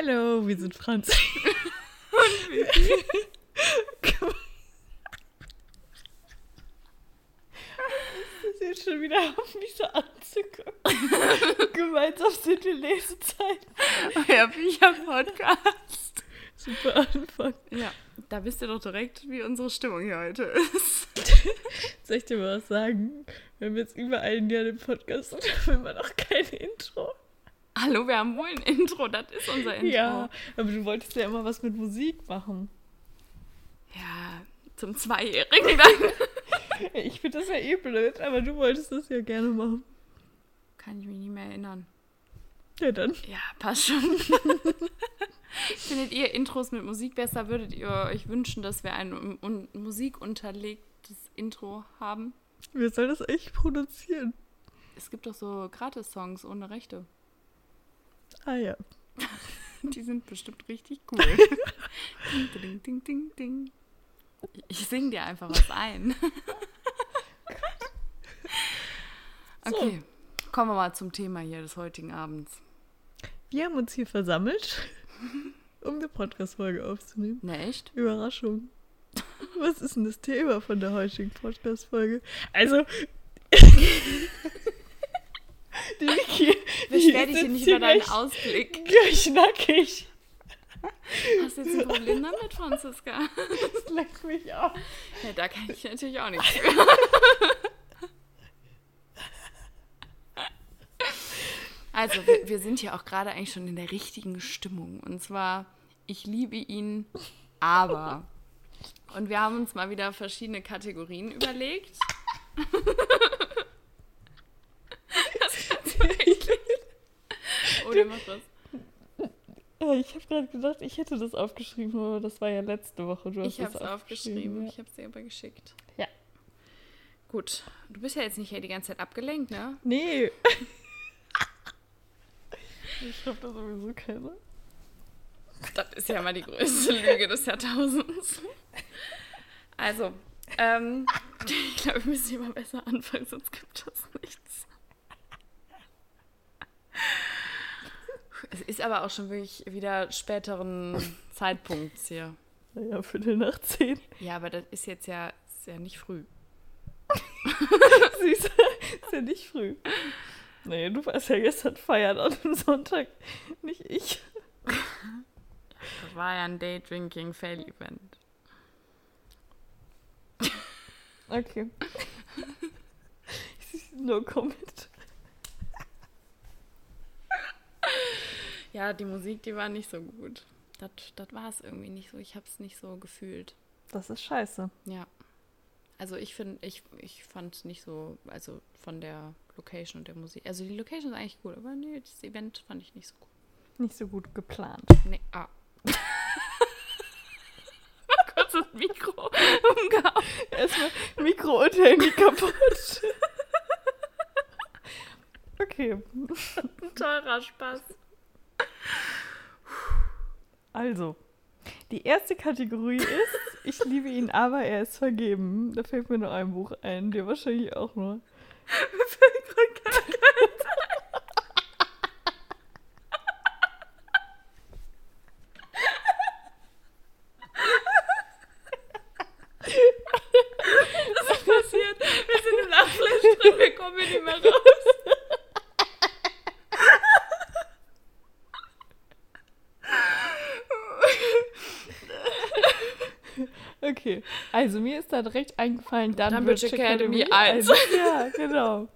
Hallo, wir sind Franz. Das ist jetzt schon wieder auf mich so anzugucken. Gemeinsam sind wir Lesezeit. Euer Bücher-Podcast. Super Anfang. Ja, da wisst ihr doch direkt, wie unsere Stimmung hier heute ist. Soll ich dir mal was sagen? Wir haben jetzt über ein Jahr den Podcast und haben immer noch kein Intro. Hallo, wir haben wohl ein Intro, das ist unser Intro. Ja, aber du wolltest ja immer was mit Musik machen. Ja, zum Zweijährigen dann. Ich finde das ja eh blöd, aber du wolltest das ja gerne machen. Kann ich mich nicht mehr erinnern. Ja, dann. Ja, passt schon. Findet ihr Intros mit Musik besser? Würdet ihr euch wünschen, dass wir ein um, un, musikunterlegtes Intro haben? Wir sollen das echt produzieren. Es gibt doch so Gratis-Songs ohne Rechte. Ah ja. Die sind bestimmt richtig cool. ding, ding, ding, ding, ding. Ich sing dir einfach was ein. Okay, kommen wir mal zum Thema hier des heutigen Abends. Wir haben uns hier versammelt, um eine Podcast-Folge aufzunehmen. Ne, echt? Überraschung. Was ist denn das Thema von der heutigen Podcast-Folge? Also. Die Vicky. Beschwer dich hier nicht über deinen Ausblick. Knackig. Hast du jetzt ein Problem damit, Franziska? Das leckt mich auf. Ja, da kann ich natürlich auch nichts. Also, wir, wir sind ja auch gerade eigentlich schon in der richtigen Stimmung. Und zwar, ich liebe ihn, aber. Und wir haben uns mal wieder verschiedene Kategorien überlegt. Was kannst du eigentlich? Macht was. Ja, ich habe gerade gedacht, ich hätte das aufgeschrieben, aber das war ja letzte Woche. Du hast Ich habe es aufgeschrieben, ja. ich habe es dir aber geschickt. Ja. Gut, du bist ja jetzt nicht hier die ganze Zeit abgelenkt, ne? Nee. ich schreibe da sowieso keine. Das ist ja mal die größte Lüge des Jahrtausends. Also, ähm, ich glaube, wir müssen hier mal besser anfangen, sonst gibt das nichts. Es ist aber auch schon wirklich wieder späteren Zeitpunkts hier. Naja, Viertel nach zehn. Ja, aber das ist jetzt ja, ist ja nicht früh. Süß. ist ja nicht früh. Nee, du warst ja gestern feiern an dem Sonntag. Nicht ich. Das war ja ein Day-Drinking-Fail-Event. Okay. no comment. Ja, die Musik, die war nicht so gut. Das, das war es irgendwie nicht so. Ich habe es nicht so gefühlt. Das ist scheiße. Ja. Also ich finde, ich, ich fand es nicht so, also von der Location und der Musik. Also die Location ist eigentlich cool, aber nee, das Event fand ich nicht so gut. Nicht so gut geplant. Nee, ah. Kurz das Mikro umgehauen. Erstmal Mikro und Handy kaputt. Okay, Ein teurer Spaß. Also. Die erste Kategorie ist, ich liebe ihn, aber er ist vergeben. Da fällt mir noch ein Buch ein, dir wahrscheinlich auch nur. Was ist passiert? Wir sind im Lachflash drin, wir kommen hier nicht mehr raus. Okay, also mir ist da direkt eingefallen, Dunbridge Dunbridge Academy Academy 1. 1. Ja, genau.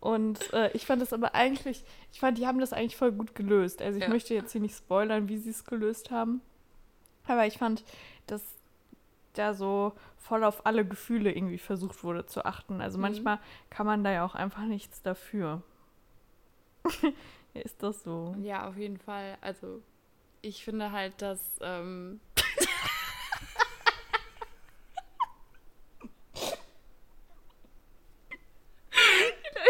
Und äh, ich fand das aber eigentlich, ich fand, die haben das eigentlich voll gut gelöst. Also ich Ja. möchte jetzt hier nicht spoilern, wie sie es gelöst haben. Aber ich fand, dass da so voll auf alle Gefühle irgendwie versucht wurde zu achten. Also Mhm. manchmal kann man da ja auch einfach nichts dafür. ist das so? Ja, auf jeden Fall. Also, ich finde halt, dass. Ähm,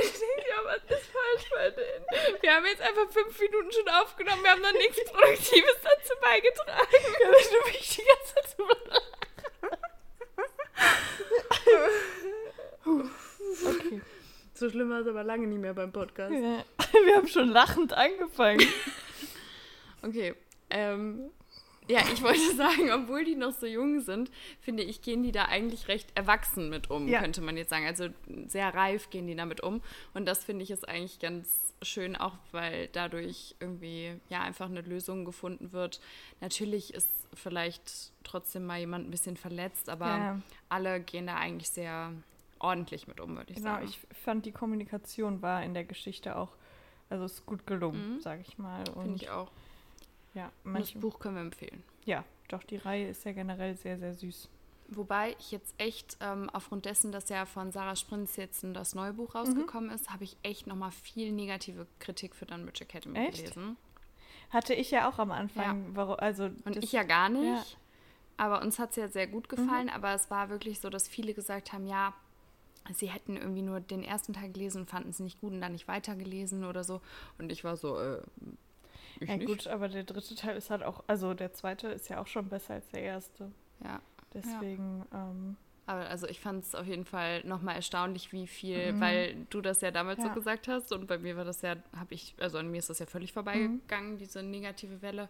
Ich denke, ja, was ist falsch bei denen? Wir haben jetzt einfach fünf Minuten schon aufgenommen, wir haben noch nichts Produktives dazu beigetragen. du mich die ganze Zeit so Okay. So schlimm war es aber lange nicht mehr beim Podcast. Ja. Wir haben schon lachend angefangen. Okay, Ähm, ja, ich wollte sagen, obwohl die noch so jung sind, finde ich, gehen die da eigentlich recht erwachsen mit um, Ja. könnte man jetzt sagen. Also sehr reif gehen die damit um. Und das finde ich ist eigentlich ganz schön, auch weil dadurch irgendwie ja einfach eine Lösung gefunden wird. Natürlich ist vielleicht trotzdem mal jemand ein bisschen verletzt, aber Ja. alle gehen da eigentlich sehr ordentlich mit um, würde ich Genau, sagen. ich fand die Kommunikation war in der Geschichte auch, also ist gut gelungen, sag ich mal. Finde ich auch. Ja, Das Buch können wir empfehlen. ja, doch die Reihe ist ja generell sehr, sehr süß. Wobei ich jetzt echt, ähm, aufgrund dessen, dass ja von Sarah Sprinz jetzt das neue Buch rausgekommen ist, habe ich echt nochmal viel negative Kritik für Dunwich Academy Echt? gelesen. Hatte ich ja auch am Anfang, warum, also Und ich ja gar nicht. ja. Aber uns hat es ja sehr gut gefallen. Aber es war wirklich so, dass viele gesagt haben, ja, sie hätten irgendwie nur den ersten Teil gelesen und fanden es nicht gut und dann nicht weitergelesen oder so. Und ich war so, äh, ich ja nicht. gut, aber der dritte Teil ist halt auch, also der zweite ist ja auch schon besser als der erste. Ja. Deswegen, ähm, Aber also ich fand es auf jeden Fall nochmal erstaunlich, wie viel, weil du das ja damals Ja. so gesagt hast und bei mir war das ja, habe ich, also an mir ist das ja völlig vorbeigegangen, diese negative Welle.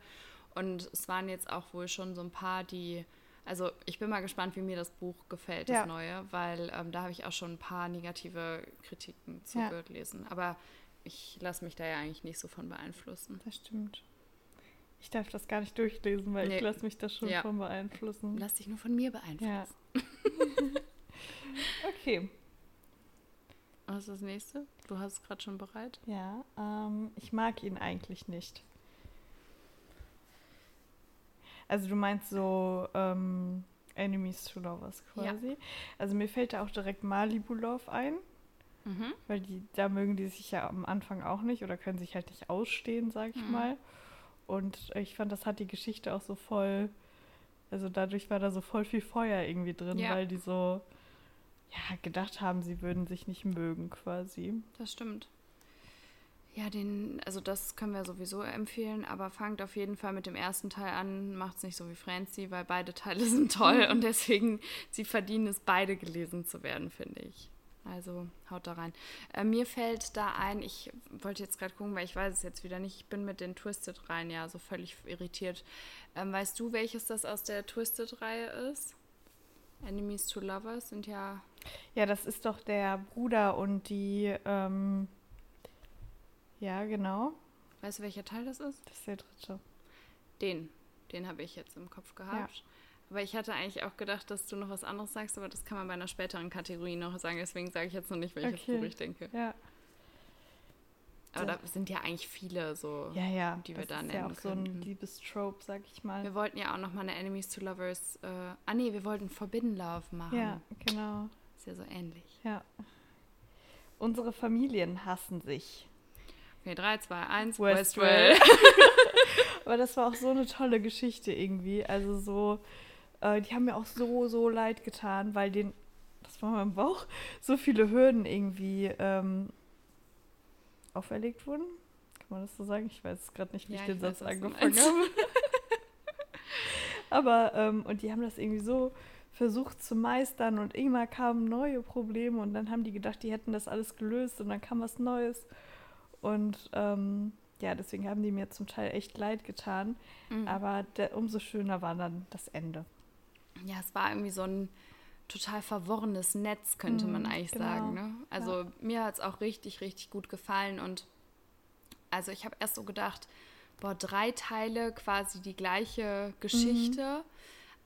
Und es waren jetzt auch wohl schon so ein paar, die, also ich bin mal gespannt, wie mir das Buch gefällt, das Ja. neue, weil ähm, da habe ich auch schon ein paar negative Kritiken Ja. zugelesen. Aber ich lasse mich da ja eigentlich nicht so von beeinflussen. das stimmt. Ich darf das gar nicht durchlesen, weil Nee. ich lasse mich da schon Ja. von beeinflussen. Lass dich nur von mir beeinflussen. Ja. okay. Was ist das nächste? Du hast es gerade schon bereit. Ja, ähm, ich mag ihn eigentlich nicht. Also du meinst so ähm, Enemies to Lovers Ja. quasi. Also mir fällt da auch direkt Malibu Love ein, Mhm. weil die, da mögen die sich ja am Anfang auch nicht oder können sich halt nicht ausstehen, sag ich Mhm. mal. Und ich fand, das hat die Geschichte auch so voll, also dadurch war da so voll viel Feuer irgendwie drin, Ja. weil die so ja, gedacht haben, sie würden sich nicht mögen quasi. Das stimmt. Ja, den, also das können wir sowieso empfehlen, aber fangt auf jeden Fall mit dem ersten Teil an, macht es nicht so wie Francie, weil beide Teile sind toll und deswegen, sie verdienen es, beide gelesen zu werden, finde ich. Also haut da rein. Äh, mir fällt da ein, ich wollte jetzt gerade gucken, weil ich weiß es jetzt wieder nicht, ich bin mit den Twisted rein ja so völlig irritiert. Ähm, weißt du, welches das aus der Twisted-Reihe ist? Enemies to Lovers sind ja Ja, das ist doch der Bruder und die, ähm, ja, genau, Weißt du, welcher Teil das ist? das ist der dritte. Den, den habe ich jetzt im Kopf gehabt. Aber ich hatte eigentlich auch gedacht, dass du noch was anderes sagst, aber das kann man bei einer späteren Kategorie noch sagen. Deswegen sage ich jetzt noch nicht, welches Okay. Ich denke. Ja, Aber Da- sind ja eigentlich viele so. ja, ja. Die wir das da ist ja nennen auch so ein. Liebestrope, sag ich mal. Wir wollten ja auch noch mal eine Enemies to Lovers. Äh, ah, nee, wir wollten Forbidden Love machen. Ja, genau. Ist ja so ähnlich. Ja. Unsere Familien hassen sich. Okay, 3, 2, 1. Westwell. Westwell. Aber das war auch so eine tolle Geschichte irgendwie. Also so, äh, die haben mir auch so, so leid getan, weil den, das war mein Bauch, so viele Hürden irgendwie ähm, auferlegt wurden. Kann man das so sagen? Ich weiß gerade nicht, wie Ja, ich den ich Satz angefangen habe. Aber, ähm, und die haben das irgendwie so versucht zu meistern und immer kamen neue Probleme und dann haben die gedacht, die hätten das alles gelöst und dann kam was Neues. Und ähm, ja, deswegen haben die mir zum Teil echt leid getan. Mhm. Aber der, umso schöner war dann das Ende. Ja, es war irgendwie so ein total verworrenes Netz, könnte man Mhm, eigentlich genau. sagen. Ne? Also mir hat es auch richtig, richtig gut gefallen. Und also ich habe erst so gedacht, boah, drei Teile, quasi die gleiche Geschichte.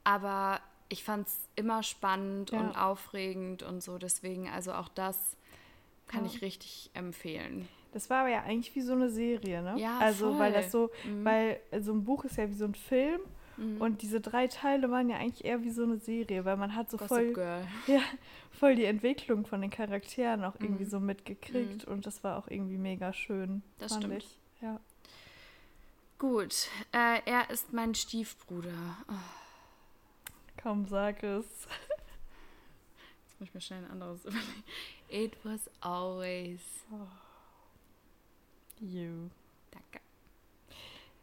Aber ich fand es immer spannend Ja. und aufregend und so. Deswegen, also auch das kann Ja. ich richtig empfehlen. Das war aber ja eigentlich wie so eine Serie, ne? Ja, Also, weil voll. das so, Mhm. weil so ein Buch ist ja wie so ein Film Mhm. und diese drei Teile waren ja eigentlich eher wie so eine Serie, weil man hat so Gossip voll, Girl. ja, voll die Entwicklung von den Charakteren auch irgendwie Mhm. so mitgekriegt und das war auch irgendwie mega schön. Das fand stimmt. Ich. Ja. Gut, äh, er ist mein Stiefbruder. Oh, Kaum sag es. jetzt muss ich mir schnell ein anderes überlegen. It was always. You. Danke.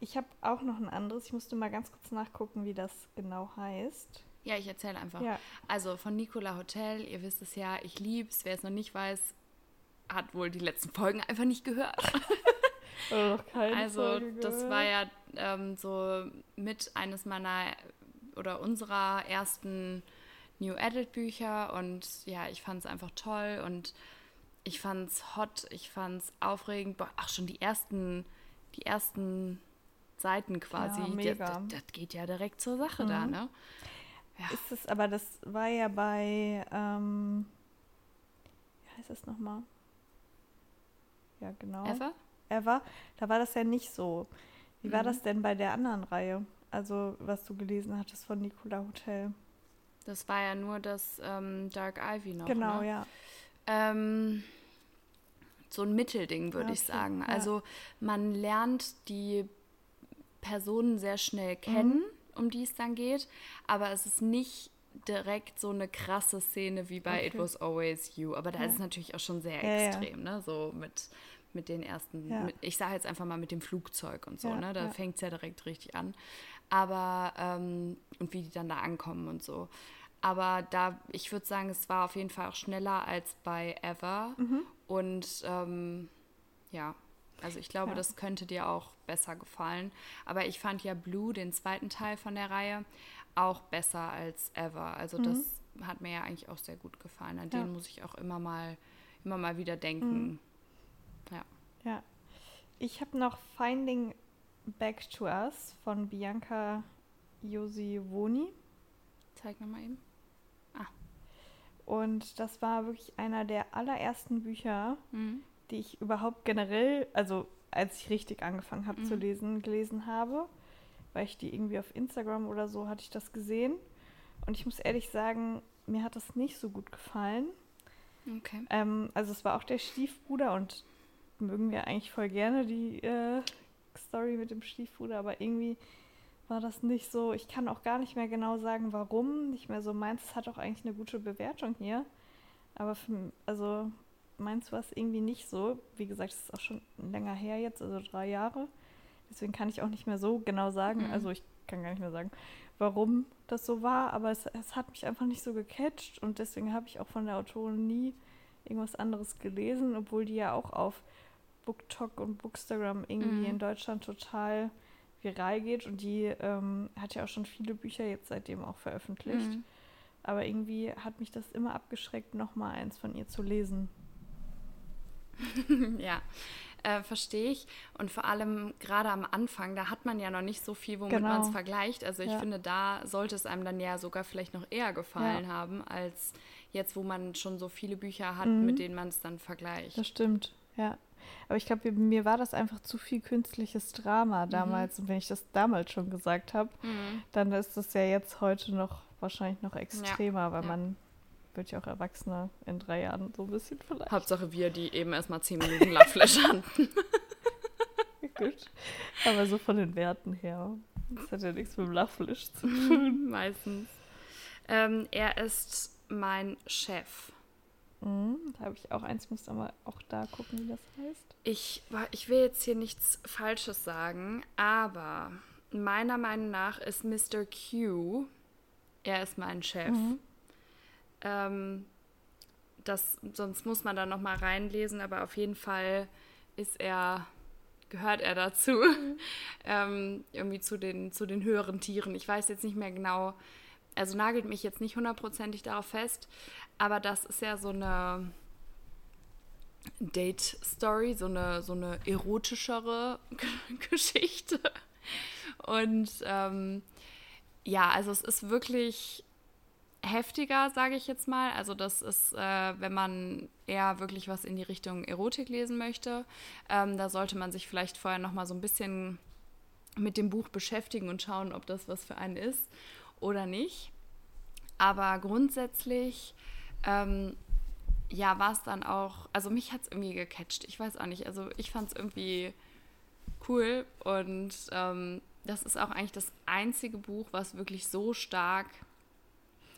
Ich habe auch noch ein anderes. Ich musste mal ganz kurz nachgucken, wie das genau heißt. Ja, ich erzähle einfach. Ja. Also von Nicola Hotel, ihr wisst es ja, ich lieb's. Wer es noch nicht weiß, hat wohl die letzten Folgen einfach nicht gehört. Noch keine Also Folge das war ja ähm, so mit eines meiner oder unserer ersten New Adult Bücher und ja, ich fand es einfach toll und ich fand es hot, ich fand es aufregend. Boah, Ach, schon die ersten, die ersten Seiten quasi. Ja, das, mega. das, das geht ja direkt zur Sache da, Mhm. ne? Ja. Ist es, aber das war ja bei, ähm, wie heißt das nochmal? Ja, genau. Ever? Ever. Da war das ja nicht so. Wie war Mhm. das denn bei der anderen Reihe? Also, was du gelesen hattest von Nicola Hotel. Das war ja nur das ähm, Dark Ivy noch. genau, ne? ja. Ähm, so ein Mittelding, würde ich Okay, sagen. ja. Also man lernt die Personen sehr Mhm. schnell kennen, um die es dann geht, aber es ist nicht direkt so eine krasse Szene wie bei It Okay. Was Always You. Aber da Ja. ist es natürlich auch schon sehr ja. extrem, ne? So mit, mit den ersten, Ja. mit, ich sage jetzt einfach mal mit dem Flugzeug und so, Ja, ne? Da ja. fängt es ja direkt richtig an. Aber, ähm, und wie die dann da ankommen und so. Aber da, ich würde sagen, es war auf jeden Fall auch schneller als bei Ever. Mhm. Und ähm, ja, also ich glaube, Ja. das könnte dir auch besser gefallen. Aber ich fand ja Blue, den zweiten Teil von der Reihe, auch besser als Ever. Also das hat mir ja eigentlich auch sehr gut gefallen. An Mhm. Ja. den muss ich auch immer mal, immer mal wieder denken. Ja. Ja. Ich habe noch Finding Back to Us von Bianca Josivoni. Zeig mir mal eben. Und das war wirklich einer der allerersten Bücher, Mhm. Die ich überhaupt generell, also als ich richtig angefangen habe zu Mhm. lesen, gelesen habe, weil ich die irgendwie auf Instagram oder so hatte ich das gesehen. Und ich muss ehrlich sagen, mir hat das nicht so gut gefallen. Okay. Ähm, also es war auch der Stiefbruder und mögen wir eigentlich voll gerne die äh, Story mit dem Stiefbruder, aber irgendwie war das nicht so. Ich kann auch gar nicht mehr genau sagen, warum. Nicht mehr so meins. Es hat auch eigentlich eine gute Bewertung hier. Aber für, also meins war es irgendwie nicht so. Wie gesagt, es ist auch schon länger her jetzt, also drei Jahre. Deswegen kann ich auch nicht mehr so genau sagen. Mhm. Also ich kann gar nicht mehr sagen, warum das so war. Aber es, es hat mich einfach nicht so gecatcht und deswegen habe ich auch von der Autorin nie irgendwas anderes gelesen, obwohl die ja auch auf BookTok und Bookstagram irgendwie Mhm. in Deutschland total viral geht und die ähm, hat ja auch schon viele Bücher jetzt seitdem auch veröffentlicht. Mhm. Aber irgendwie hat mich das immer abgeschreckt, nochmal eins von ihr zu lesen. ja, äh, verstehe ich. Und vor allem gerade am Anfang, da hat man ja noch nicht so viel, womit Genau. man es vergleicht. Also ich Ja. finde, da sollte es einem dann ja sogar vielleicht noch eher gefallen haben, als jetzt, wo man schon so viele Bücher hat, Mhm. mit denen man es dann vergleicht. Das stimmt, ja. Aber ich glaube, mir war das einfach zu viel künstliches Drama damals. Und wenn ich das damals schon gesagt habe, Mhm. dann ist das ja jetzt heute noch wahrscheinlich noch extremer, weil ja. man wird ja auch Erwachsener in drei Jahren so ein bisschen vielleicht. Hauptsache wir, die eben erstmal zehn Minuten Lachflash hatten. Gut. Aber so von den Werten her. Das hat ja nichts mit dem Lachfleisch zu tun. Meistens. Ähm, er ist mein Chef. Mhm, da habe ich auch eins, muss aber auch da gucken, wie das heißt. Ich, ich will jetzt hier nichts Falsches sagen, aber meiner Meinung nach ist Mr. Q, er ist mein Chef. Mhm. Ähm, das, sonst muss man da noch mal reinlesen, aber auf jeden Fall ist er, gehört er dazu, ähm, irgendwie zu den, zu den höheren Tieren. Ich weiß jetzt nicht mehr genau, also nagelt mich jetzt nicht hundertprozentig darauf fest, aber das ist ja so eine Date-Story, so eine, so eine erotischere Geschichte. Und ähm, ja, also es ist wirklich heftiger, sage ich jetzt mal. Also das ist, äh, wenn man eher wirklich was in die Richtung Erotik lesen möchte, ähm, da sollte man sich vielleicht vorher noch mal so ein bisschen mit dem Buch beschäftigen und schauen, ob das was für einen ist oder nicht. Aber grundsätzlich, ähm, ja, war es dann auch, also mich hat es irgendwie gecatcht. Ich weiß auch nicht, also ich fand es irgendwie cool und ähm, das ist auch eigentlich das einzige Buch, was wirklich so stark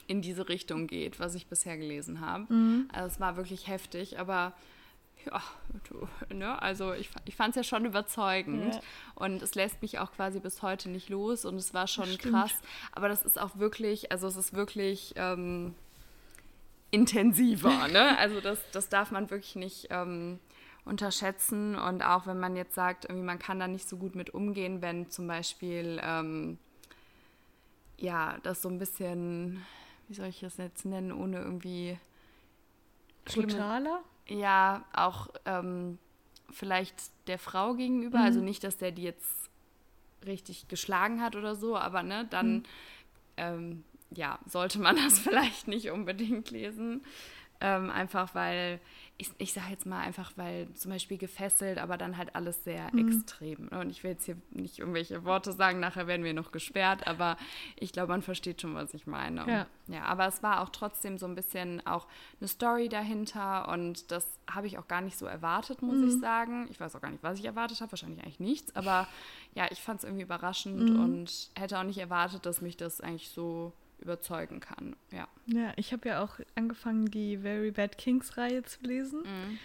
in diese Richtung geht, was ich bisher gelesen habe. Mhm. Also es war wirklich heftig, aber ja, du, ne, also ich, ich fand es ja schon überzeugend Ja. und es lässt mich auch quasi bis heute nicht los und es war schon krass, aber das ist auch wirklich, also es ist wirklich ähm, intensiver, ne? Also das, das darf man wirklich nicht ähm, unterschätzen. Und auch wenn man jetzt sagt, irgendwie man kann da nicht so gut mit umgehen, wenn zum Beispiel ähm, ja, das so ein bisschen, wie soll ich das jetzt nennen, ohne irgendwie Brutaler? Ja, auch ähm, vielleicht der Frau gegenüber. Also Mhm. nicht, dass der die jetzt richtig geschlagen hat oder so, aber ne, dann Mhm. ähm, ja, sollte man das vielleicht nicht unbedingt lesen. Ähm, einfach weil, ich, ich sage jetzt mal einfach, weil zum Beispiel gefesselt, aber dann halt alles sehr Mhm. extrem. ne? Und ich will jetzt hier nicht irgendwelche Worte sagen, nachher werden wir noch gesperrt, aber ich glaube, man versteht schon, was ich meine. Ja. ja, aber es war auch trotzdem so ein bisschen auch eine Story dahinter und das habe ich auch gar nicht so erwartet, muss Mhm. ich sagen. Ich weiß auch gar nicht, was ich erwartet habe, wahrscheinlich eigentlich nichts, aber ja, ich fand es irgendwie überraschend Mhm. und hätte auch nicht erwartet, dass mich das eigentlich so überzeugen kann. Ja. Ja, ich habe ja auch angefangen, die Very Bad Kings Reihe zu lesen. Mhm.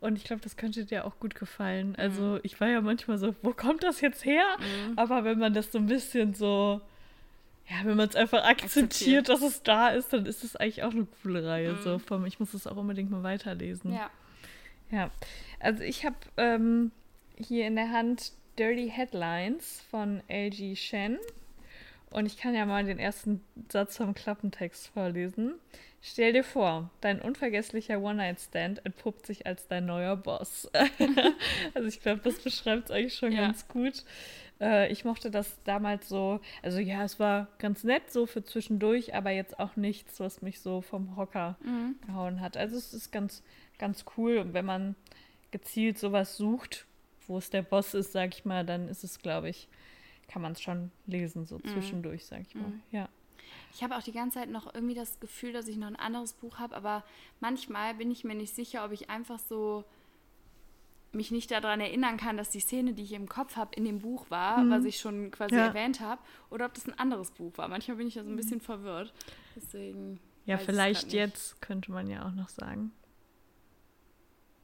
Und ich glaube, das könnte dir auch gut gefallen. Also ich war ja manchmal so, wo kommt das jetzt her? Mhm. Aber wenn man das so ein bisschen so, ja, wenn man es einfach akzeptiert, Akzeptiert. dass es da ist, dann ist es eigentlich auch eine coole Reihe. So vom, ich muss es auch unbedingt mal weiterlesen. Ja. Ja, also ich habe ähm, hier in der Hand Dirty Headlines von LG Shen. Und ich kann ja mal den ersten Satz vom Klappentext vorlesen. Stell dir vor, dein unvergesslicher One-Night-Stand entpuppt sich als dein neuer Boss. also ich glaube, das beschreibt es eigentlich schon Ja. ganz gut. Äh, ich mochte das damals so, also ja, es war ganz nett so für zwischendurch, aber jetzt auch nichts, was mich so vom Hocker Mhm. gehauen hat. Also es ist ganz, ganz cool. Und wenn man gezielt sowas sucht, wo es der Boss ist, sag ich mal, dann ist es, glaube ich, kann man es schon lesen, so zwischendurch, sag ich mal. Mhm. Ja. Ich habe auch die ganze Zeit noch irgendwie das Gefühl, dass ich noch ein anderes Buch habe, aber manchmal bin ich mir nicht sicher, ob ich einfach so mich nicht daran erinnern kann, dass die Szene, die ich im Kopf habe, in dem Buch war, Mhm. was ich schon quasi Ja. erwähnt habe, oder ob das ein anderes Buch war. Manchmal bin ich da so ein bisschen verwirrt. Deswegen. Ja, vielleicht jetzt könnte man ja auch noch sagen.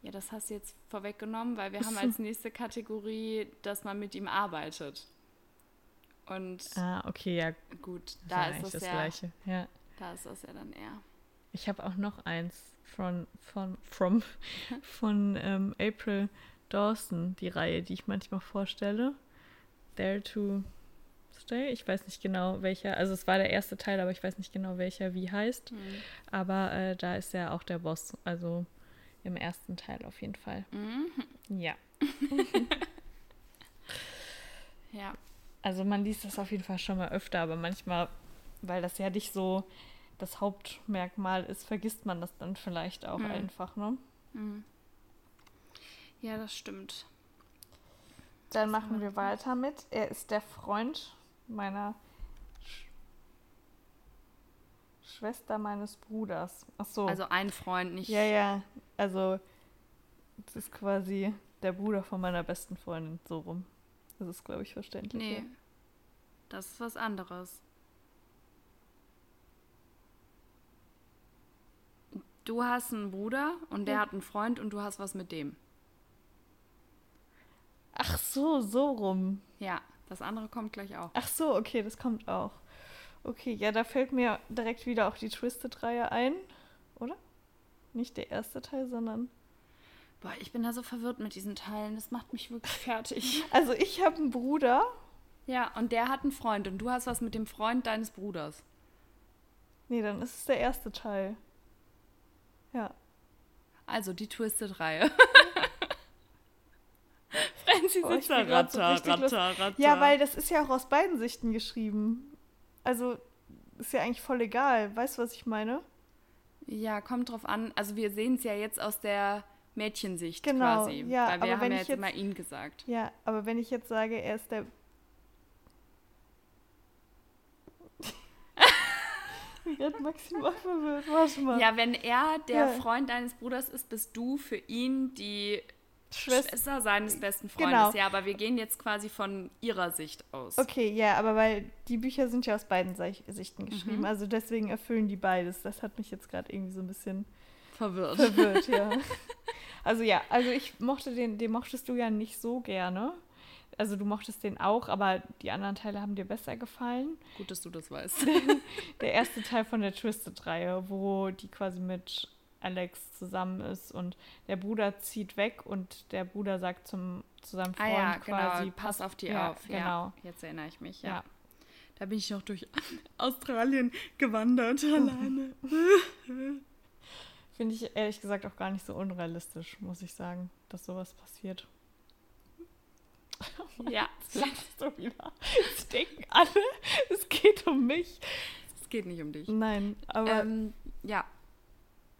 Ja, das hast du jetzt vorweggenommen, weil wir haben als nächste Kategorie, dass man mit ihm arbeitet. Und Ah, okay, ja, gut, da ist das, das ja, Gleiche. Ja. da ist das ja dann eher. Ich habe auch noch eins von, von, from, von ähm, April Dawson, die Reihe, die ich manchmal vorstelle. Dare to Stay. Ich weiß nicht genau welcher, also es war der erste Teil, aber ich weiß nicht genau welcher wie heißt. Mhm. Aber äh, da ist ja auch der Boss, also im ersten Teil auf jeden Fall. Mhm. Ja. Ja. Also man liest das auf jeden Fall schon mal öfter, aber manchmal, weil das ja nicht so das Hauptmerkmal ist, vergisst man das dann vielleicht auch Mhm. einfach, ne? Mhm. Ja, das stimmt. Dann machen wir weiter mit. Er ist der Freund meiner Sch Schwester meines Bruders. Ach so. Also ein Freund, nicht. ja, ja. Also das ist quasi der Bruder von meiner besten Freundin, so rum. Das ist, glaube ich, verständlich. Nee. ja. Das ist was anderes. Du hast einen Bruder und der Ja. hat einen Freund und du hast was mit dem. Ach so, so rum. Ja, das andere kommt gleich auch. Ach so, okay, das kommt auch. Okay, ja, da fällt mir direkt wieder auch die Twisted-Reihe ein, oder? Nicht der erste Teil, sondern. Boah, ich bin da so verwirrt mit diesen Teilen. Das macht mich wirklich fertig. Also ich habe einen Bruder. Ja, und der hat einen Freund und du hast was mit dem Freund deines Bruders. Nee, dann ist es der erste Teil. Ja. Also die Twisted-Reihe. Franzi Oh, sitzt da so ratter, lust- ratter, ratter. Ja, weil das ist ja auch aus beiden Sichten geschrieben. Also ist ja eigentlich voll egal. Weißt du, was ich meine? Ja, kommt drauf an. Also wir sehen es ja jetzt aus der Mädchensicht Genau, quasi. ja, weil wir aber haben wenn ja jetzt, jetzt- immer ihn gesagt. Ja, aber wenn ich jetzt sage, er ist der. Bin maximal verwirrt. Warte mal. Ja, wenn er der Ja. Freund deines Bruders ist, bist du für ihn die Schwester. Schwester seines besten Genau. Freundes. Ja, aber wir gehen jetzt quasi von ihrer Sicht aus. Okay, ja, aber weil die Bücher sind ja aus beiden Sichten geschrieben, Mhm. also deswegen erfüllen die beides. Das hat mich jetzt gerade irgendwie so ein bisschen Verwirrt. verwirrt, ja. Also ja, also ich mochte den, den mochtest du ja nicht so gerne. Also du mochtest den auch, aber die anderen Teile haben dir besser gefallen. Gut, dass du das weißt. Der erste Teil von der Twisted-Reihe, wo die quasi mit Alex zusammen ist und der Bruder zieht weg und der Bruder sagt zum, zu seinem Freund Ah ja, quasi, genau, pass auf die ja, auf. Genau. Ja, jetzt erinnere ich mich, ja. Ja. Da bin ich noch durch Australien gewandert alleine. Finde ich ehrlich gesagt auch gar nicht so unrealistisch, muss ich sagen, dass sowas passiert. ja, Jetzt lachst du wieder. Jetzt denken alle, es geht um mich. es geht nicht um dich. Nein, aber Ähm, ja,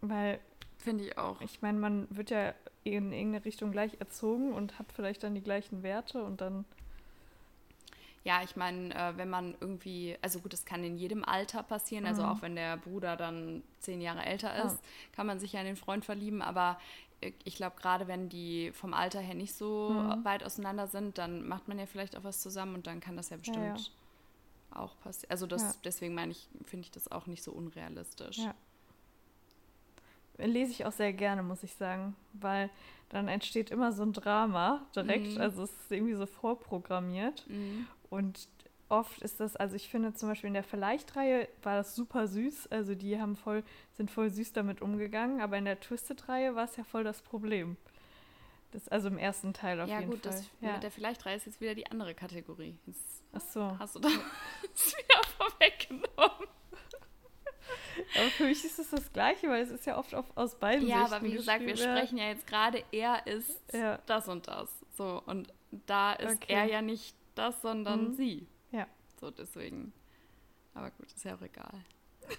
weil finde ich auch. ich meine, man wird ja in irgendeine Richtung gleich erzogen und hat vielleicht dann die gleichen Werte und dann Ja, ich meine, äh, wenn man irgendwie, also gut, das kann in jedem Alter passieren, also Mhm. auch wenn der Bruder dann zehn Jahre älter Ja. ist, kann man sich ja in den Freund verlieben, aber ich glaube, gerade wenn die vom Alter her nicht so Mhm. weit auseinander sind, dann macht man ja vielleicht auch was zusammen und dann kann das ja bestimmt ja. auch passieren. Also das, Ja. deswegen meine ich, finde ich das auch nicht so unrealistisch. Ja. lese ich auch sehr gerne, muss ich sagen, weil dann entsteht immer so ein Drama direkt, Mhm. also es ist irgendwie so vorprogrammiert Mhm. Und oft ist das, also ich finde zum Beispiel in der Vielleicht-Reihe war das super süß, also die haben voll, sind voll süß damit umgegangen, aber in der Twisted-Reihe war es ja voll das Problem. Das, also im ersten Teil auf Ja, jeden gut, Fall. das ja. mit der Vielleicht-Reihe ist jetzt wieder die andere Kategorie. Jetzt Ach so. hast du das wieder vorweggenommen. Aber für mich ist es das Gleiche, weil es ist ja oft auf, aus beiden Ja, Sichten aber wie gesagt, wir sprechen ja jetzt gerade, er ist Ja. das und das. So, und da ist Okay. er ja nicht das, sondern Mhm. sie. Ja. So, deswegen. Aber gut, ist ja auch egal.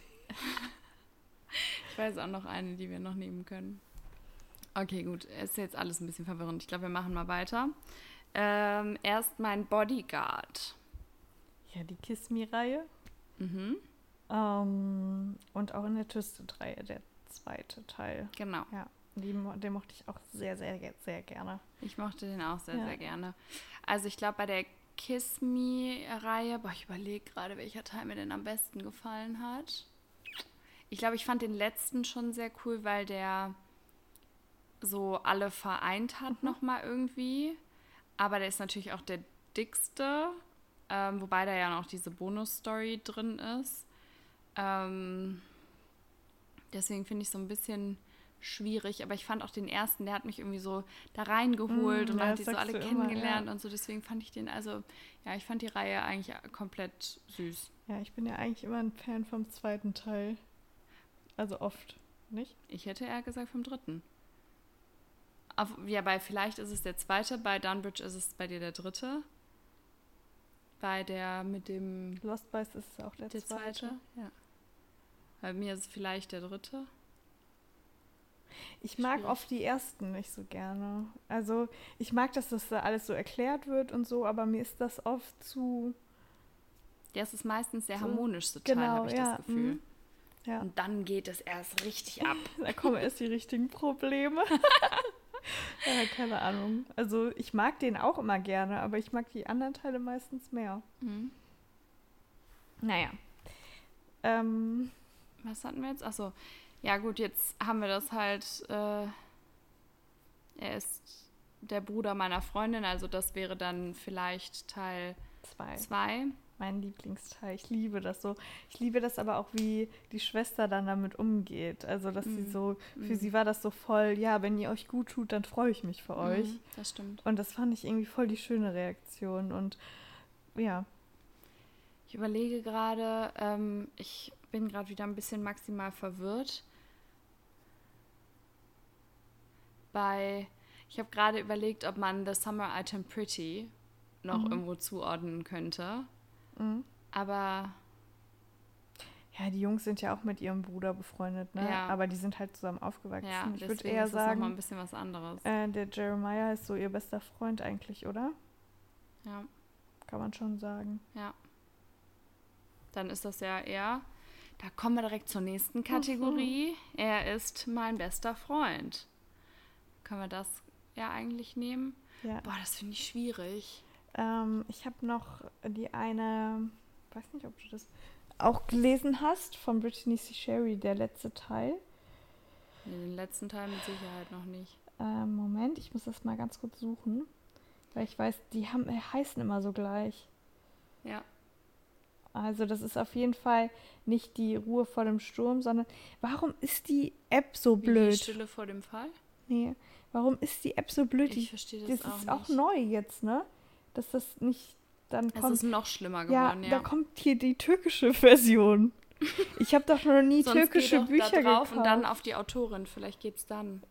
ich weiß auch noch eine, die wir noch nehmen können. Okay, gut. Ist jetzt alles ein bisschen verwirrend. Ich glaube, wir machen mal weiter. Ähm, erst mein Bodyguard. Ja, die Kiss Me-Reihe. Mhm, Ähm, und auch in der Twisted-Reihe, der zweite Teil. genau. Ja, die, den mochte ich auch sehr, sehr, sehr gerne. Ich mochte den auch sehr, Ja. sehr gerne. Also ich glaube, bei der Kiss Me-Reihe, boah, ich überlege gerade, welcher Teil mir denn am besten gefallen hat. Ich glaube, ich fand den letzten schon sehr cool, weil der so alle vereint hat Mhm. nochmal irgendwie. Aber der ist natürlich auch der dickste, ähm, wobei da ja noch diese Bonus-Story drin ist. Ähm, deswegen finde ich so ein bisschen schwierig, aber ich fand auch den ersten, der hat mich irgendwie so da reingeholt Mm, und hat die so alle du immer, kennengelernt ja. und so, deswegen fand ich den, also, ja, ich fand die Reihe eigentlich komplett süß. Ja, ich bin ja eigentlich immer ein Fan vom zweiten Teil. Also oft, nicht? Ich hätte eher gesagt vom dritten. Auf, ja, bei vielleicht ist es der zweite, bei Dunbridge ist es bei dir der dritte. Bei der mit dem Lost Boys ist auch der, der zweite. zweite. Ja. Bei mir ist es vielleicht der dritte. Ich mag Schwierig. oft die ersten nicht so gerne. Also ich mag, dass das da alles so erklärt wird und so, aber mir ist das oft zu... Der ist meistens der So, harmonischste Teil, genau, habe ich ja, das Gefühl. mhm. Ja, Und dann geht es erst richtig ab. da kommen erst die richtigen Probleme. ja, keine Ahnung. Also ich mag den auch immer gerne, aber ich mag die anderen Teile meistens mehr. Mhm. Naja. Ähm, Was hatten wir jetzt? Achso. Ja, gut, jetzt haben wir das halt. Äh, er ist der Bruder meiner Freundin, also das wäre dann vielleicht Teil zwei. 2. Mein Lieblingsteil. Ich liebe das so. Ich liebe das aber auch, wie die Schwester dann damit umgeht. Also, dass sie Mhm. so, für Mhm. sie war das so voll, ja, wenn ihr euch gut tut, dann freue ich mich für euch. Mhm, das stimmt. Und das fand ich irgendwie voll die schöne Reaktion. Und ja, Ich überlege gerade, ähm, ich bin gerade wieder ein bisschen maximal verwirrt. Bei, ich habe gerade überlegt, ob man The Summer Item Pretty noch Mhm. irgendwo zuordnen könnte. mhm. Aber ja, die Jungs sind ja auch mit ihrem Bruder befreundet, ne? Ja. Aber die sind halt zusammen aufgewachsen. ja, ich würde eher nochmal ein sagen, bisschen was anderes. äh, der Jeremiah ist so ihr bester Freund eigentlich, oder? Ja, Kann man schon sagen. ja. Dann ist das ja eher. Da kommen wir direkt zur nächsten Kategorie. Er ist mein bester Freund. Können wir das ja eigentlich nehmen? Ja. Boah, das finde ich schwierig. Ähm, ich habe noch die eine, weiß nicht, ob du das auch gelesen hast, von Brittany C. Sherry, der letzte Teil. Den letzten Teil mit Sicherheit noch nicht. Ähm, Moment, ich muss das mal ganz kurz suchen. Weil ich weiß, die haben, äh, heißen immer so gleich. Ja. Also das ist auf jeden Fall nicht die Ruhe vor dem Sturm, sondern warum ist die App so Wie blöd? Die Stille vor dem Fall? Nee, warum ist die App so blöd? Ich verstehe das das, auch ist auch neu jetzt, ne? Dass das nicht dann Es kommt. ist noch schlimmer ja, geworden, ja. da kommt hier die türkische Version. Ich habe doch noch nie türkische geh doch Bücher da drauf gekauft. und dann auf die Autorin. Vielleicht geht's dann.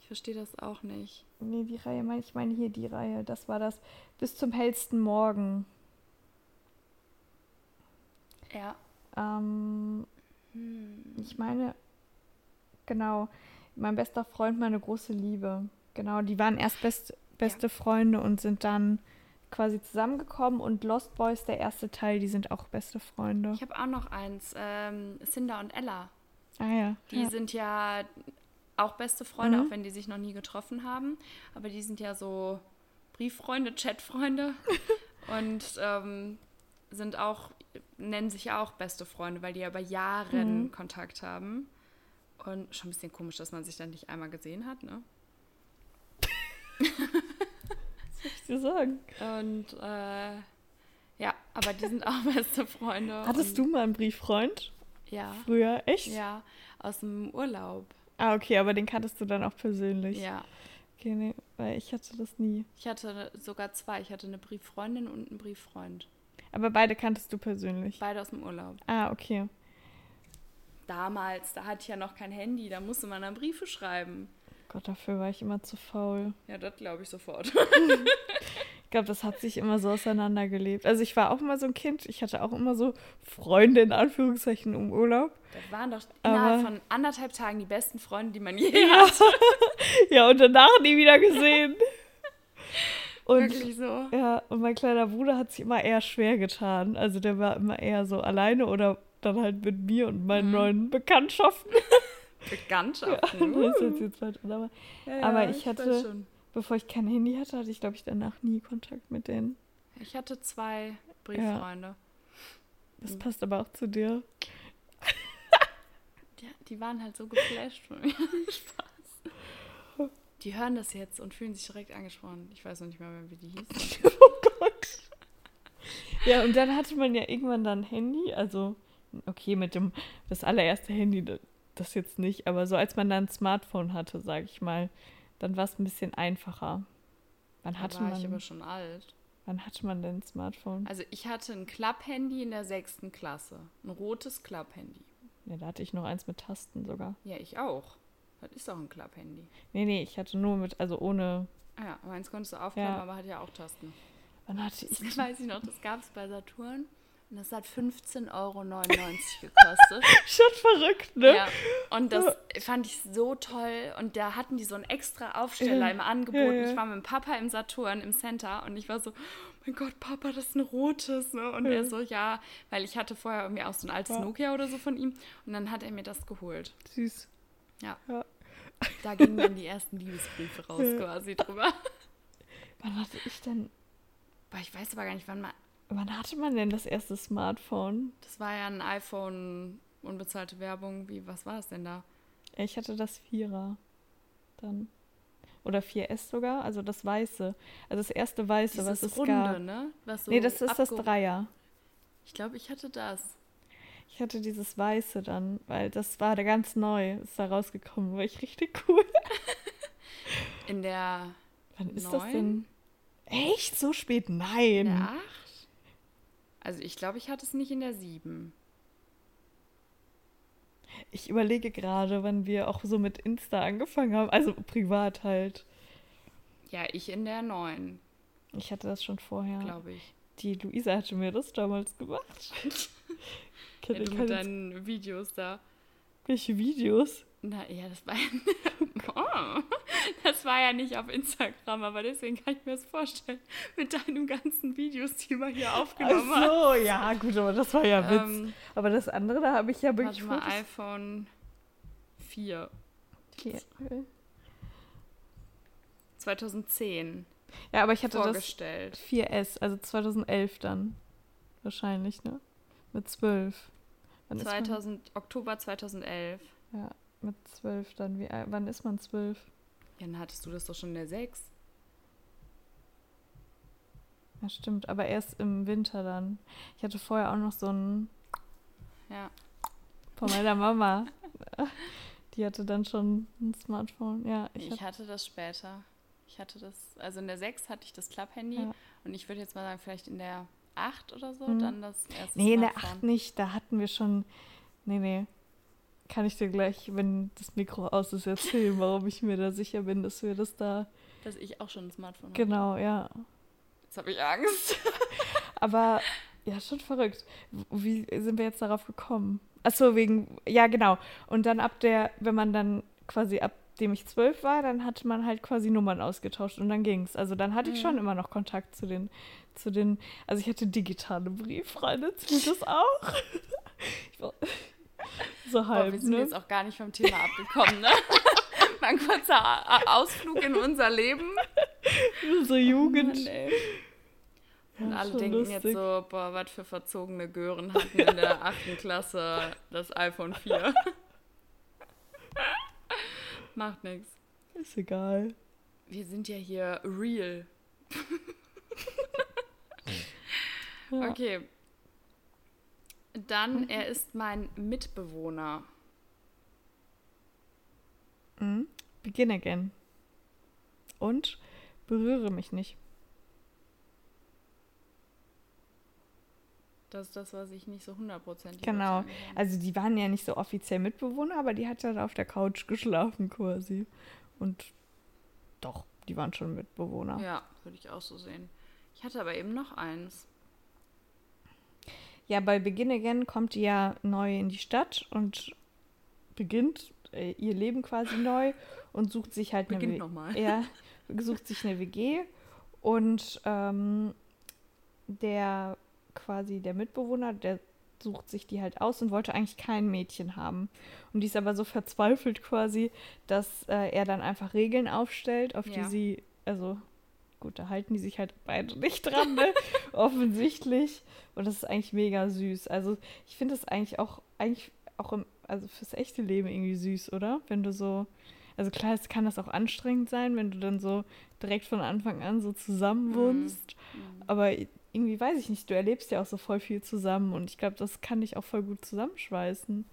Ich verstehe das auch nicht. nee, die Reihe, meine ich meine hier die Reihe. Das war das bis zum hellsten Morgen. Ja. Ähm, Hm. ich meine, genau, mein bester Freund, meine große Liebe. Genau, die waren erst best, beste Freunde und sind dann quasi zusammengekommen und Lost Boys, der erste Teil, die sind auch beste Freunde. Ich habe auch noch eins. Ähm, Cinder und Ella. ah ja. Die ja. sind ja auch beste Freunde, Mhm. auch wenn die sich noch nie getroffen haben. Aber die sind ja so Brieffreunde, Chatfreunde. und ähm, sind auch, nennen sich ja auch beste Freunde, weil die ja über Jahre Mhm. Kontakt haben. Und schon ein bisschen komisch, dass man sich dann nicht einmal gesehen hat, ne? Was soll ich dir sagen? Und äh, ja, aber die sind auch beste Freunde. Hattest du mal einen Brieffreund? Ja. Früher? Echt? Ja, aus dem Urlaub. Ah, okay, aber den kanntest du dann auch persönlich. Ja. Okay, nee, weil ich hatte das nie. Ich hatte sogar zwei. Ich hatte eine Brieffreundin und einen Brieffreund. Aber beide kanntest du persönlich. Beide aus dem Urlaub. Ah, okay. Damals, da hatte ich ja noch kein Handy, da musste man dann Briefe schreiben. Gott, dafür war ich immer zu faul. Ja, das glaube ich sofort. Ich glaube, das hat sich immer so auseinandergelebt. Also ich war auch immer so ein Kind. Ich hatte auch immer so Freunde in Anführungszeichen im Urlaub. Das waren doch Aber- innerhalb von anderthalb Tagen die besten Freunde, die man je hatte. Ja, und danach nie wieder gesehen. Und Wirklich so. ja, und mein kleiner Bruder hat sich immer eher schwer getan. Also der war immer eher so alleine oder dann halt mit mir und meinen Mhm. neuen Bekanntschaften. Bekanntschaften. Das ist jetzt die zweite Nummer. Ja, Aber ja, ich weiß hatte-. Bevor ich kein Handy hatte, hatte ich, glaube ich, danach nie Kontakt mit denen. Ich hatte zwei Brieffreunde. Das passt aber auch zu dir. Die, die waren halt so geflasht von mir. Spaß. Die hören das jetzt und fühlen sich direkt angesprochen. Ich weiß noch nicht mehr, wie die hießen. oh Gott. Ja, und dann hatte man ja irgendwann dann Handy. Also, okay, mit dem, das allererste Handy, das- jetzt nicht. Aber so als man dann ein Smartphone hatte, sage ich mal, dann war es ein bisschen einfacher. Wann Da hatte, war ich aber man, schon alt. wann hatte man denn ein Smartphone? Also ich hatte ein Club-Handy in der sechsten Klasse. Ein rotes Club-Handy. Ja, da hatte ich noch eins mit Tasten sogar. Ja, ich auch. Das ist auch ein Club-Handy. Nee, nee, ich hatte nur mit, also ohne. Ah ja, meins konntest du aufklappen, Ja. aber hat ja auch Tasten. Wann hatte ich. Das weiß ich noch, das gab es bei Saturn. Und das hat 15,99 Euro gekostet. Schon verrückt, ne? Ja, und das fand ich so toll. Und da hatten die so einen extra Aufsteller Ja, im Angebot. ja, ja. Ich war mit dem Papa im Saturn im Center und ich war so, mein Gott, Papa, das ist ein rotes. Ne? Und Ja. er so, ja, weil ich hatte vorher irgendwie auch so ein altes Ja. Nokia oder so von ihm. Und dann hat er mir das geholt. Süß. Da gingen dann die ersten Liebesbriefe raus quasi drüber. Wann hatte ich denn. Aber ich weiß aber gar nicht, wann mal. Wann hatte man denn das erste Smartphone? Das war ja ein iPhone, unbezahlte Werbung. Wie, was war das denn da? Ich hatte das Vierer. Dann. Oder 4S sogar, also das Weiße. Also das erste Weiße, was Dieses es Runde, gab. ne? Was so nee, das ist das Dreier. Ich glaube, ich hatte das. Ich hatte dieses Weiße dann, weil das war da ganz neu, ist da rausgekommen, war ich richtig cool. In der Wann ist das Neun? denn? Echt? So spät? Nein. In der 8? Also ich glaube, ich hatte es nicht in der 7. Ich überlege gerade, wann wir auch so mit Insta angefangen haben. Also privat halt. Ja, ich in der 9, Ich hatte das schon vorher. glaube ich. Die Luisa hatte mir das damals gemacht. Ja, Kennt ihr du mit deinen Videos da. welche Videos? Na ja, das war, oh, das war ja nicht auf Instagram, aber deswegen kann ich mir das vorstellen. Mit deinen ganzen Videos, die man hier Ach aufgenommen hat. so, ja, gut, aber das war ja Witz. Ähm, aber das andere, da habe ich ja wirklich warte mal, Fotos. iPhone 4. Hier. 2010 Ja, aber ich hatte das vorgestellt. 4S, also 2011 dann. Wahrscheinlich, ne? Mit 12. Wann ist 2000, Oktober 2011. man? Ja, mit 12 dann. Wie, wann ist man 12? Ja, dann hattest du das doch schon in der 6. Ja, stimmt. Aber erst im Winter dann. Ich hatte vorher auch noch so ein Ja. von meiner Mama. Die hatte dann schon ein Smartphone. Ja, ich, Ich, hatte das später. Ich hatte das, also in der 6 hatte ich das Club-Handy Ja. und ich würde jetzt mal sagen, vielleicht in der 8 oder so, Mhm. dann das erste Nee, in der Smartphone. 8 nicht. Da hatten wir schon. Nee, nee. Kann ich dir gleich, wenn das Mikro aus ist, erzählen, warum ich mir da sicher bin, dass wir das da. Dass ich auch schon ein Smartphone habe. Genau, ja. Jetzt habe ich Angst. Aber ja, schon verrückt. Wie sind wir jetzt darauf gekommen? Achso, wegen, ja, genau. Und dann ab der, wenn man dann quasi ab dem ich zwölf war, dann hatte man halt quasi Nummern ausgetauscht und dann ging's. Also dann hatte ich Mhm. schon immer noch Kontakt zu den, zu den, also ich hatte digitale Brieffreunde, zählt das auch? War, so Boah, halb, wir sind ne? jetzt auch gar nicht vom Thema abgekommen, ne? Mal ein kurzer Ausflug in unser Leben. Unsere Jugend. Mann, ey. Und Ja, alle denken lustig. jetzt so, boah, was für verzogene Gören hatten in der achten Klasse das iPhone 4. Macht nichts. Ist egal. Wir sind ja hier real. Ja. Okay. Dann, er ist mein Mitbewohner. Mhm. Begin again. Und berühre mich nicht. Das ist das, was ich nicht so hundertprozentig Genau. Also die waren ja nicht so offiziell Mitbewohner, aber die hat ja da auf der Couch geschlafen quasi. Und doch, die waren schon Mitbewohner. Ja, würde ich auch so sehen. Ich hatte aber eben noch eins. Ja, bei Begin Again kommt die ja neu in die Stadt und beginnt äh, ihr Leben quasi neu und sucht sich halt Beginnt eine nochmal. Ja, sucht sich eine WG und ähm, der quasi der Mitbewohner, der sucht sich die halt aus und wollte eigentlich kein Mädchen haben. Und die ist aber so verzweifelt quasi, dass äh, er dann einfach Regeln aufstellt, auf die Ja. sie, also gut, da halten die sich halt beide nicht dran, ne? offensichtlich. Und das ist eigentlich mega süß. Also ich finde das eigentlich auch, eigentlich auch im, also fürs echte Leben irgendwie süß, oder? Wenn du so, also klar, es kann das auch anstrengend sein, wenn du dann so direkt von Anfang an so zusammen wohnst. Mhm. Aber irgendwie weiß ich nicht, du erlebst ja auch so voll viel zusammen und ich glaube, das kann dich auch voll gut zusammenschweißen.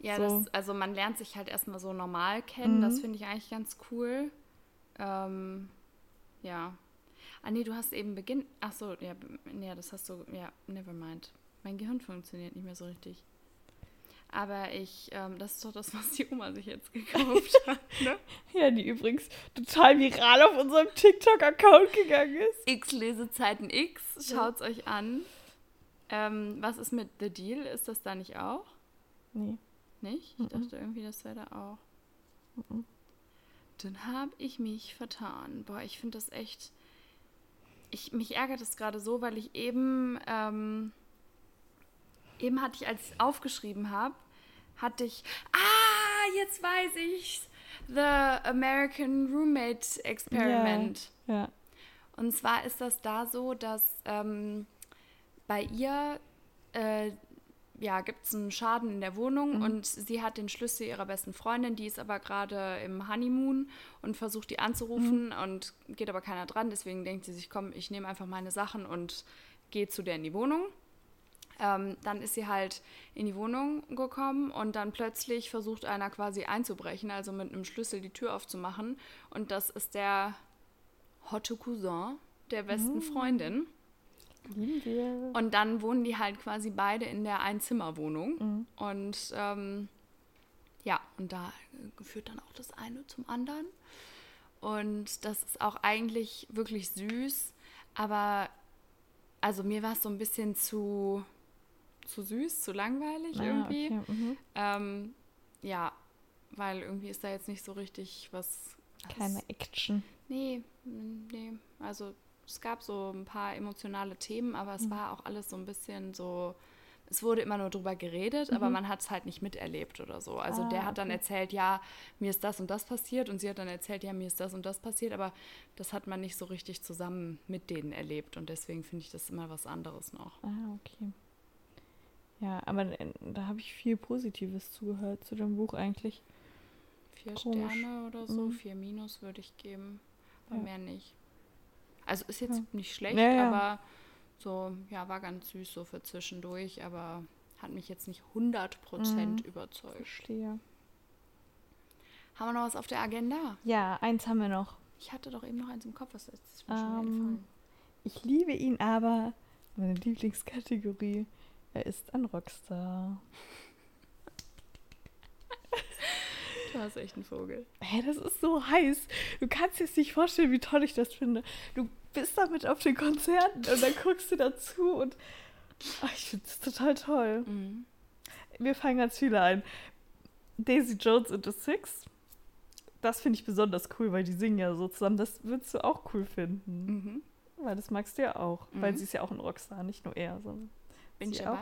Ja, So. das, also man lernt sich halt erstmal so normal kennen. Das Mhm. finde ich eigentlich ganz cool. Ähm, ja. Ah, nee, du hast eben Beginn. Ach so, ja, nee, das hast du. Ja, never mind. Mein Gehirn funktioniert nicht mehr so richtig. Aber ich, ähm, das ist doch das, was die Oma sich jetzt gekauft hat. Ne? Ja, die übrigens total viral auf unserem TikTok-Account gegangen ist. X Lesezeiten X, schaut's euch an. Ähm, was ist mit The Deal? Ist das da nicht auch? Nee. Nicht? Ich Mhm. dachte irgendwie, das wäre da auch. Mhm. Dann habe ich mich vertan. Boah, ich finde das echt. Ich, mich ärgert es gerade so, weil ich eben. Ähm, eben hatte ich, als ich aufgeschrieben habe, hatte ich. Ah, jetzt weiß ich's! The American Roommate Experiment. Ja. Und zwar ist das da so, dass ähm, bei ihr äh, ja, gibt es einen Schaden in der Wohnung und sie hat den Schlüssel ihrer besten Freundin, die ist aber gerade im Honeymoon und versucht die anzurufen und geht aber keiner dran. Deswegen denkt sie sich, komm, ich nehme einfach meine Sachen und gehe zu der in die Wohnung. Ähm, dann ist sie halt in die Wohnung gekommen und dann plötzlich versucht einer quasi einzubrechen, also mit einem Schlüssel die Tür aufzumachen. Und das ist der Hotte Cousin der besten Freundin. Lieben wir. Und dann wohnen die halt quasi beide in der Einzimmerwohnung. Mhm. Und ähm, ja, und da führt dann auch das eine zum anderen. Und das ist auch eigentlich wirklich süß. Aber also mir war es so ein bisschen zu, zu süß, zu langweilig Ah, irgendwie. okay. Mhm. Ähm, ja, weil irgendwie ist da jetzt nicht so richtig was. Keine Action. Nee, nee. Also es gab so ein paar emotionale Themen, aber Mhm. es war auch alles so ein bisschen so. Es wurde immer nur drüber geredet, aber Mhm. man hat es halt nicht miterlebt oder so. Also Ah, der hat dann okay. erzählt, ja, mir ist das und das passiert und sie hat dann erzählt, ja, mir ist das und das passiert, aber das hat man nicht so richtig zusammen mit denen erlebt und deswegen finde ich das immer was anderes noch. Ah, okay. Ja, aber äh, da habe ich viel Positives zugehört zu dem Buch eigentlich. Vier Komisch. Sterne oder so, Mhm. vier Minus würde ich geben, aber Ja. mehr nicht. Also ist jetzt Ja. nicht schlecht, Ja, aber so, ja, war ganz süß so für zwischendurch, aber hat mich jetzt nicht 100% Mhm. überzeugt. Verstehe. Haben wir noch was auf der Agenda? Ja, eins haben wir noch. Ich hatte doch eben noch eins im Kopf, was ist mir schon wieder Ähm, entfallen. Ich liebe ihn aber. Meine Lieblingskategorie. Er ist ein Rockstar. Du hast echt einen Vogel. Hä, das ist so heiß. Du kannst dir jetzt nicht vorstellen, wie toll ich das finde. Du bist damit auf den Konzerten und dann guckst du dazu und ach, ich finde es total toll. Mhm. Mir fallen ganz viele ein. Daisy Jones and the Six. Das finde ich besonders cool, weil die singen ja so zusammen. Das würdest du auch cool finden. Mhm. Weil das magst du ja auch. Weil Mhm. sie ist ja auch ein Rockstar, nicht nur er, sondern. Bin ich dabei?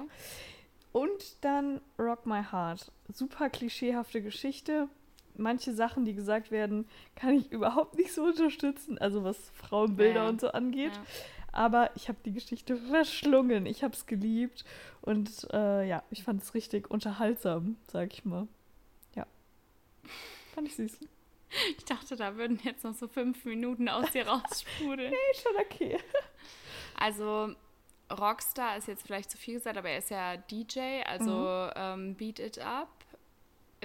Und dann Rock My Heart. Super klischeehafte Geschichte. Manche Sachen, die gesagt werden, kann ich überhaupt nicht so unterstützen. Also was Frauenbilder Ja. und so angeht. Ja. Aber ich habe die Geschichte verschlungen. Ich habe es geliebt. Und äh, ja, ich fand es richtig unterhaltsam, sag ich mal. Ja. Fand ich süß. Ich dachte, da würden jetzt noch so fünf Minuten aus dir raussprudeln. Nee, schon okay. Also Rockstar ist jetzt vielleicht zu viel gesagt, aber er ist ja DJ, also ähm, Beat It Up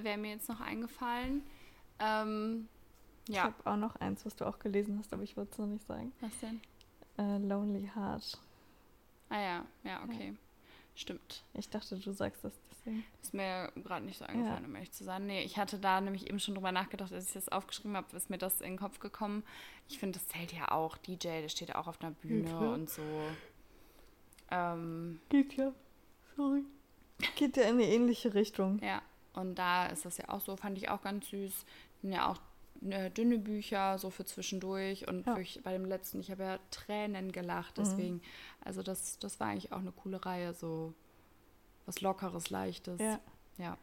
wäre mir jetzt noch eingefallen. Ähm, Ich ja, habe auch noch eins, was du auch gelesen hast, aber ich wollte es noch nicht sagen. was denn? Äh, Lonely Heart. Ah ja, ja, okay. Stimmt. Ich dachte, du sagst das deswegen. Ist mir gerade nicht so eingefallen, um ehrlich zu sein. Nee, ich hatte da nämlich eben schon drüber nachgedacht, als ich das aufgeschrieben habe, ist mir das in den Kopf gekommen. Ich finde, das zählt ja auch. DJ, der steht auch auf einer Bühne und so. Ähm, Geht ja. Sorry. Geht ja in eine ähnliche Richtung. Ja, und da ist das ja auch so, fand ich auch ganz süß. Sind ja auch äh, dünne Bücher, so für zwischendurch. Und Ja. wirklich bei dem letzten, ich habe ja Tränen gelacht, Mhm. deswegen. Also das, das war eigentlich auch eine coole Reihe, so was Lockeres, Leichtes. Ja. Ja.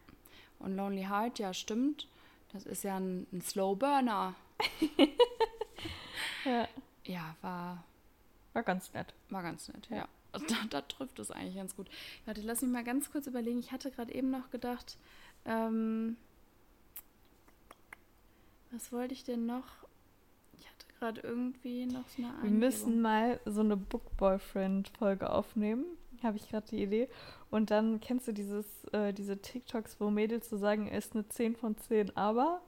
Und Lonely Heart, ja, stimmt. Das ist ja ein, ein Slow Burner. ja. Ja, war, War ganz nett. war ganz nett, ja. Ja. Also da, da trifft es eigentlich ganz gut. Warte, lass mich mal ganz kurz überlegen. Ich hatte gerade eben noch gedacht, ähm, was wollte ich denn noch? Ich hatte gerade irgendwie noch so eine Wir Eingebung. müssen mal so eine Book Boyfriend-Folge aufnehmen. Habe ich gerade die Idee. Und dann kennst du dieses, äh, diese TikToks, wo Mädels so sagen, er ist eine 10 von 10, aber.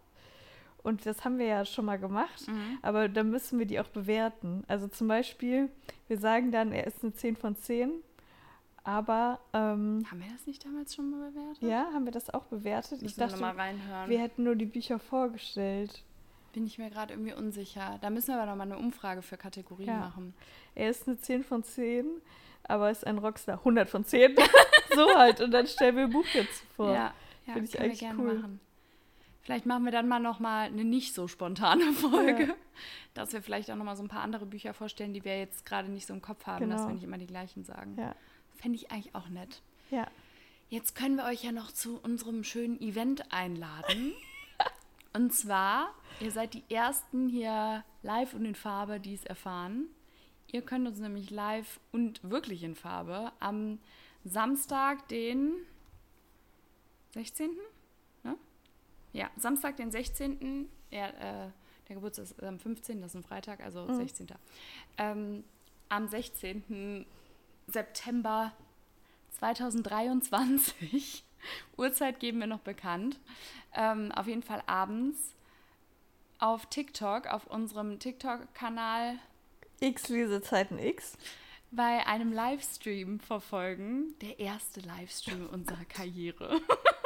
Und das haben wir ja schon mal gemacht. Mhm. Aber dann müssen wir die auch bewerten. Also zum Beispiel, wir sagen dann, er ist eine 10 von 10, aber ähm, Haben wir das nicht damals schon mal bewertet? ja, haben wir das auch bewertet? Ich Müssen wir dachte, nochmal reinhören. wir hätten nur die Bücher vorgestellt. Bin ich mir gerade irgendwie unsicher. Da müssen wir aber nochmal eine Umfrage für Kategorien Ja. machen. Er ist eine 10 von 10, aber ist ein Rockstar. 100 von 10. so halt. Und dann stellen wir ein Buch jetzt vor. Ja, ja Finde ich wir gerne cool. machen. Vielleicht machen wir dann mal nochmal eine nicht so spontane Folge, Ja. dass wir vielleicht auch nochmal so ein paar andere Bücher vorstellen, die wir jetzt gerade nicht so im Kopf haben, dass Genau. wir nicht immer die gleichen sagen. Ja. Fände ich eigentlich auch nett. Ja. Jetzt können wir euch ja noch zu unserem schönen Event einladen. und zwar, ihr seid die Ersten hier live und in Farbe, die es erfahren. Ihr könnt uns nämlich live und wirklich in Farbe am Samstag, den 16. Ja, Samstag, den 16. Ja, äh, der Geburtstag ist am 15., das ist ein Freitag, also Mhm. 16. Ähm, am 16. September 2023. Uhrzeit geben wir noch bekannt. Ähm, auf jeden Fall abends auf TikTok, auf unserem TikTok-Kanal X Lesezeiten X. bei einem Livestream verfolgen. Der erste Livestream unserer Karriere.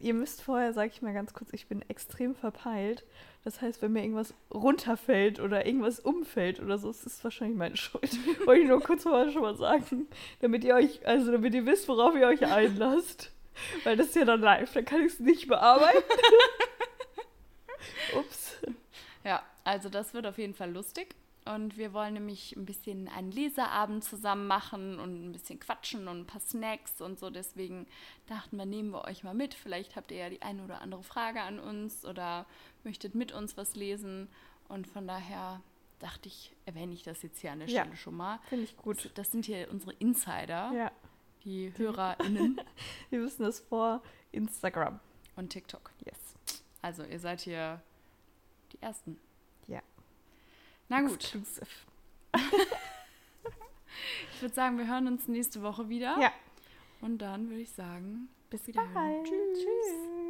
Ihr müsst vorher, sage ich mal ganz kurz, ich bin extrem verpeilt. Das heißt, wenn mir irgendwas runterfällt oder irgendwas umfällt oder so, ist es wahrscheinlich meine Schuld. Wollte ich nur kurz vorher schon mal sagen, damit ihr euch, also damit ihr wisst, worauf ihr euch einlasst. Weil das ist ja dann live, dann kann ich es nicht bearbeiten. Ups. Ja, also das wird auf jeden Fall lustig. Und wir wollen nämlich ein bisschen einen Leserabend zusammen machen und ein bisschen quatschen und ein paar Snacks und so. Deswegen dachten wir, nehmen wir euch mal mit. Vielleicht habt ihr ja die eine oder andere Frage an uns oder möchtet mit uns was lesen. Und von daher dachte ich, erwähne ich das jetzt hier an der Ja. Stelle schon mal. Finde ich gut. Das sind hier unsere Insider, Ja, die HörerInnen wir wissen das vor Instagram. und TikTok. Yes. Also ihr seid hier die Ersten. Na gut. Ich würde sagen, wir hören uns nächste Woche wieder. Ja. Und dann würde ich sagen, Bis bald. Tschüss. Tschüss.